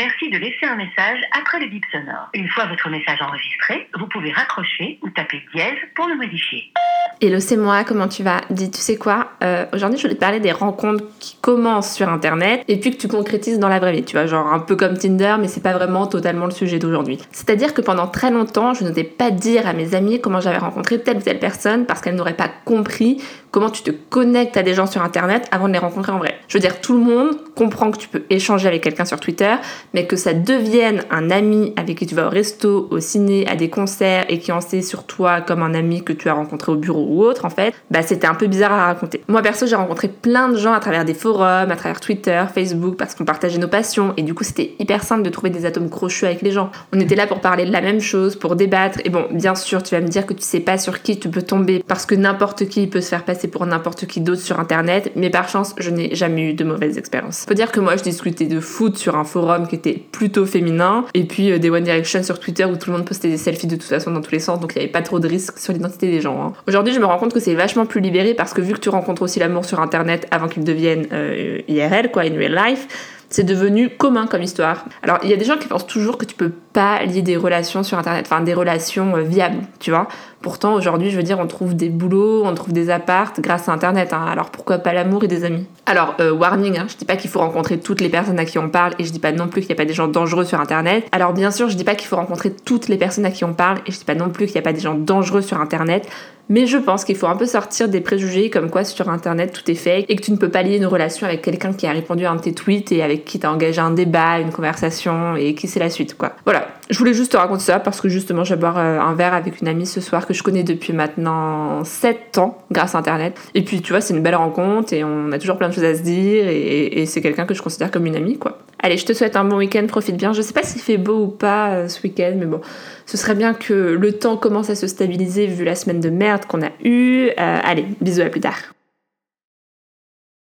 suffit de laisser un message après le bip sonore. Une fois votre message enregistré, vous pouvez raccrocher ou taper dièse pour le modifier. Hello, c'est moi, comment tu vas? Dis, tu sais quoi? Euh, Aujourd'hui, je voulais te parler des rencontres qui commencent sur Internet et puis que tu concrétises dans la vraie vie. Tu vois, genre un peu comme Tinder, mais c'est pas vraiment totalement le sujet d'aujourd'hui. C'est-à-dire que pendant très longtemps, je n'osais pas dire à mes amis comment j'avais rencontré telle ou telle personne parce qu'elles n'auraient pas compris comment tu te connectes à des gens sur Internet avant de les rencontrer en vrai. Je veux dire, tout le monde comprend que tu peux échanger avec quelqu'un sur Twitter, mais que ça devienne un ami avec qui tu vas au resto, au ciné, à des concerts et qui en sait sur toi comme un ami que tu as rencontré au bureau ou autre, en fait, bah c'était un peu bizarre à raconter. Moi perso, j'ai rencontré plein de gens à travers des forums, à travers Twitter, Facebook, parce qu'on partageait nos passions et du coup c'était hyper simple de trouver des atomes crochus avec les gens. On était là pour parler de la même chose, pour débattre. Et bon, bien sûr, tu vas me dire que tu sais pas sur qui tu peux tomber parce que n'importe qui peut se faire passer pour n'importe qui d'autre sur internet, mais par chance, je n'ai jamais eu de mauvaises expériences. Faut dire que moi, je discutais de foot sur un forum qui était plutôt féminin, et puis euh, des One Direction sur Twitter où tout le monde postait des selfies de toute façon dans tous les sens, donc il n'y avait pas trop de risques sur l'identité des gens. Hein. Aujourd'hui, je me rends compte que c'est vachement plus libéré parce que vu que tu rencontres aussi l'amour sur internet avant qu'il devienne euh, IRL, quoi, in real life, c'est devenu commun comme histoire. Alors, il y a des gens qui pensent toujours que tu peux pas lier des relations sur Internet, enfin des relations euh, viables, tu vois. Pourtant, aujourd'hui, je veux dire, on trouve des boulots, on trouve des appartes grâce à Internet. Hein. Alors pourquoi pas l'amour et des amis? Alors, euh, warning, hein, je dis pas qu'il faut rencontrer toutes les personnes à qui on parle et je dis pas non plus qu'il n'y a pas des gens dangereux sur Internet. Alors bien sûr, je dis pas qu'il faut rencontrer toutes les personnes à qui on parle et je dis pas non plus qu'il n'y a pas des gens dangereux sur Internet. Mais je pense qu'il faut un peu sortir des préjugés comme quoi sur internet tout est fake et que tu ne peux pas lier une relation avec quelqu'un qui a répondu à un de tes tweets et avec qui t'as engagé un débat, une conversation et qui c'est la suite quoi. Voilà, je voulais juste te raconter ça parce que justement je vais boire euh, un verre avec une amie ce soir que je connais depuis maintenant 7 ans grâce à internet. Et puis tu vois, c'est une belle rencontre et on a toujours plein de choses à se dire et, et c'est quelqu'un que je considère comme une amie quoi. Allez, je te souhaite un bon week-end, profite bien. Je sais pas s'il fait beau ou pas euh, ce week-end, mais bon, ce serait bien que le temps commence à se stabiliser vu la semaine de merde qu'on a eue. Euh, allez, bisous à plus tard.